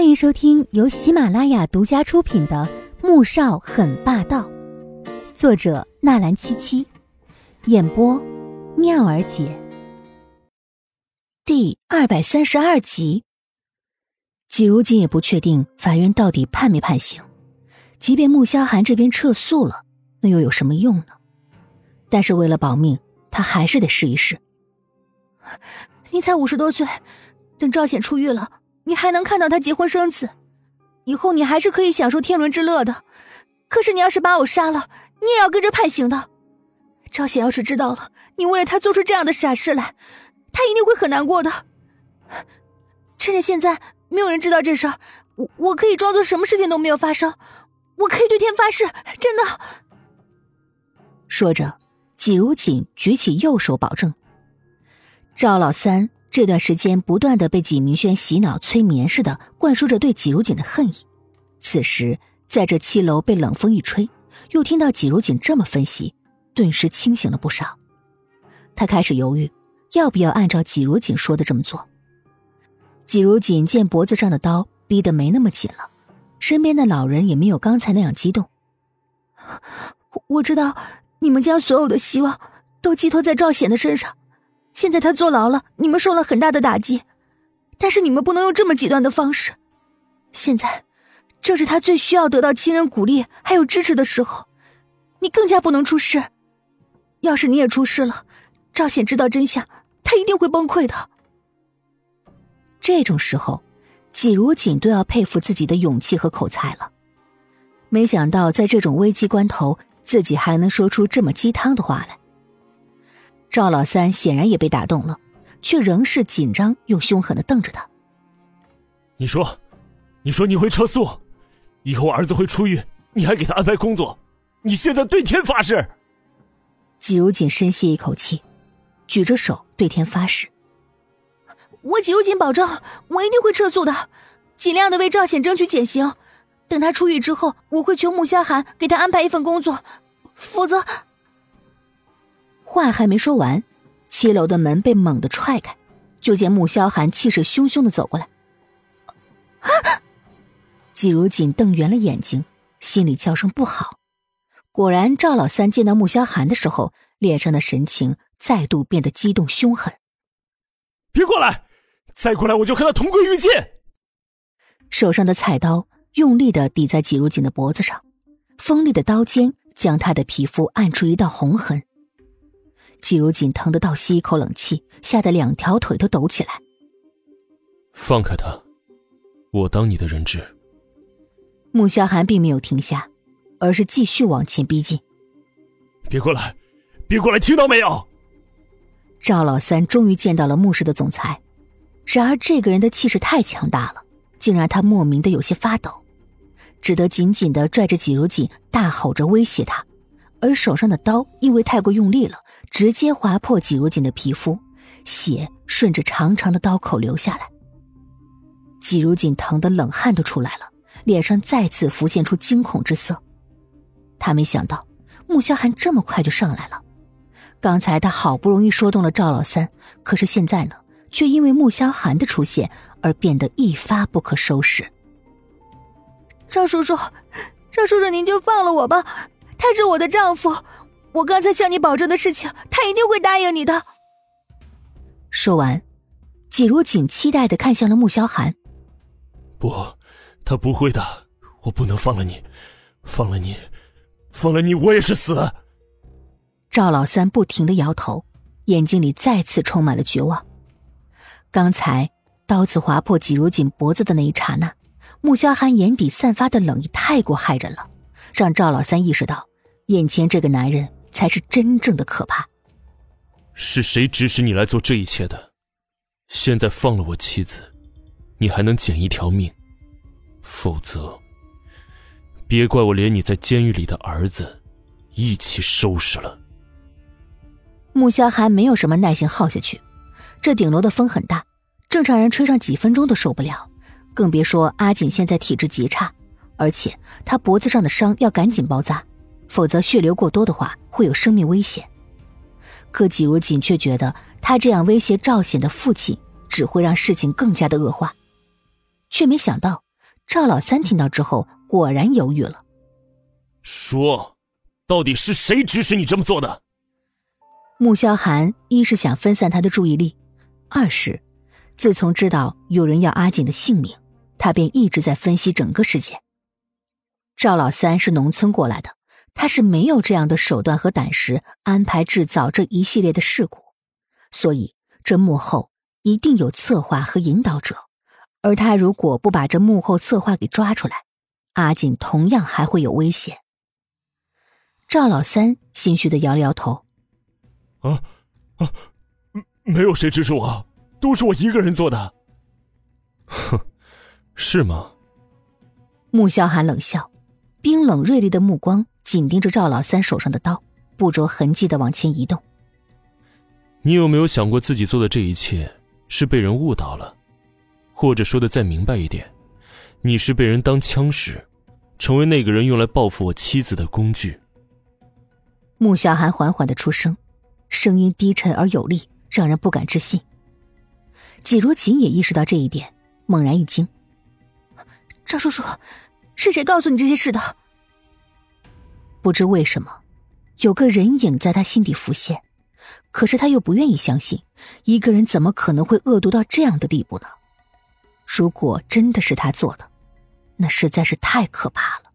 欢迎收听由喜马拉雅独家出品的《穆少很霸道》，作者纳兰七七，演播妙儿姐。第二百三十二集。季如锦也不确定法院到底判没判刑，即便穆萧寒这边撤诉了，那又有什么用呢？但是为了保命，他还是得试一试。你才五十多岁，等赵显出狱了。你还能看到他结婚生子，以后你还是可以享受天伦之乐的。可是你要是把我杀了，你也要跟着判刑的。赵显要是知道了你为了他做出这样的傻事来，他一定会很难过的。趁着现在没有人知道这事儿，我我可以装作什么事情都没有发生，我可以对天发誓，真的。说着，季如锦举起右手保证。赵老三。这段时间不断的被纪明轩洗脑催眠似的灌输着对纪如锦的恨意，此时在这七楼被冷风一吹，又听到纪如锦这么分析，顿时清醒了不少。他开始犹豫，要不要按照纪如锦说的这么做。纪如锦见脖子上的刀逼得没那么紧了，身边的老人也没有刚才那样激动。我知道你们将所有的希望都寄托在赵显的身上。现在他坐牢了，你们受了很大的打击，但是你们不能用这么极端的方式。现在，正是他最需要得到亲人鼓励还有支持的时候，你更加不能出事。要是你也出事了，赵显知道真相，他一定会崩溃的。这种时候，季如锦都要佩服自己的勇气和口才了。没想到在这种危机关头，自己还能说出这么鸡汤的话来。赵老三显然也被打动了，却仍是紧张又凶狠的瞪着他。你说，你说你会撤诉，以后儿子会出狱，你还给他安排工作，你现在对天发誓。季如锦深吸一口气，举着手对天发誓：“我季如锦保证，我一定会撤诉的，尽量的为赵显争取减刑。等他出狱之后，我会求穆萧寒给他安排一份工作，否则……”话还没说完，七楼的门被猛地踹开，就见穆萧寒气势汹汹的走过来。啊！季如锦瞪圆了眼睛，心里叫声不好。果然，赵老三见到穆萧寒的时候，脸上的神情再度变得激动凶狠。别过来！再过来，我就和他同归于尽！手上的菜刀用力的抵在季如锦的脖子上，锋利的刀尖将他的皮肤按出一道红痕。季如锦疼得倒吸一口冷气，吓得两条腿都抖起来。放开他，我当你的人质。穆萧寒并没有停下，而是继续往前逼近。别过来，别过来，听到没有？赵老三终于见到了穆氏的总裁，然而这个人的气势太强大了，竟让他莫名的有些发抖，只得紧紧的拽着季如锦，大吼着威胁他，而手上的刀因为太过用力了。直接划破季如锦的皮肤，血顺着长长的刀口流下来。季如锦疼得冷汗都出来了，脸上再次浮现出惊恐之色。他没想到穆萧寒这么快就上来了。刚才他好不容易说动了赵老三，可是现在呢，却因为穆萧寒的出现而变得一发不可收拾。赵叔叔，赵叔叔，您就放了我吧，他是我的丈夫。我刚才向你保证的事情，他一定会答应你的。说完，季如锦期待的看向了穆萧寒。不，他不会的，我不能放了你，放了你，放了你，我也是死。赵老三不停的摇头，眼睛里再次充满了绝望。刚才刀子划破季如锦脖子的那一刹那，穆萧寒眼底散发的冷意太过骇人了，让赵老三意识到，眼前这个男人。才是真正的可怕。是谁指使你来做这一切的？现在放了我妻子，你还能捡一条命；否则，别怪我连你在监狱里的儿子一起收拾了。穆萧寒没有什么耐心耗下去，这顶楼的风很大，正常人吹上几分钟都受不了，更别说阿锦现在体质极差，而且他脖子上的伤要赶紧包扎。否则血流过多的话，会有生命危险。可季如锦却觉得他这样威胁赵显的父亲，只会让事情更加的恶化，却没想到赵老三听到之后，果然犹豫了。说，到底是谁指使你这么做的？穆萧寒一是想分散他的注意力，二是，自从知道有人要阿锦的性命，他便一直在分析整个事件。赵老三是农村过来的，他是没有这样的手段和胆识安排制造这一系列的事故，所以这幕后一定有策划和引导者，而他如果不把这幕后策划给抓出来，阿锦同样还会有危险。赵老三心虚的摇了摇头：“啊啊，没有谁指使我，都是我一个人做的。”哼，是吗？穆萧寒冷笑，冰冷锐利的目光紧盯着赵老三手上的刀，不着痕迹的往前移动。你有没有想过，自己做的这一切是被人误导了，或者说的再明白一点，你是被人当枪使，成为那个人用来报复我妻子的工具？穆小寒缓缓的出声，声音低沉而有力，让人不敢置信。季如锦也意识到这一点，猛然一惊：“赵叔叔，是谁告诉你这些事的？”不知为什么，有个人影在他心底浮现，可是他又不愿意相信，一个人怎么可能会恶毒到这样的地步呢？如果真的是他做的，那实在是太可怕了。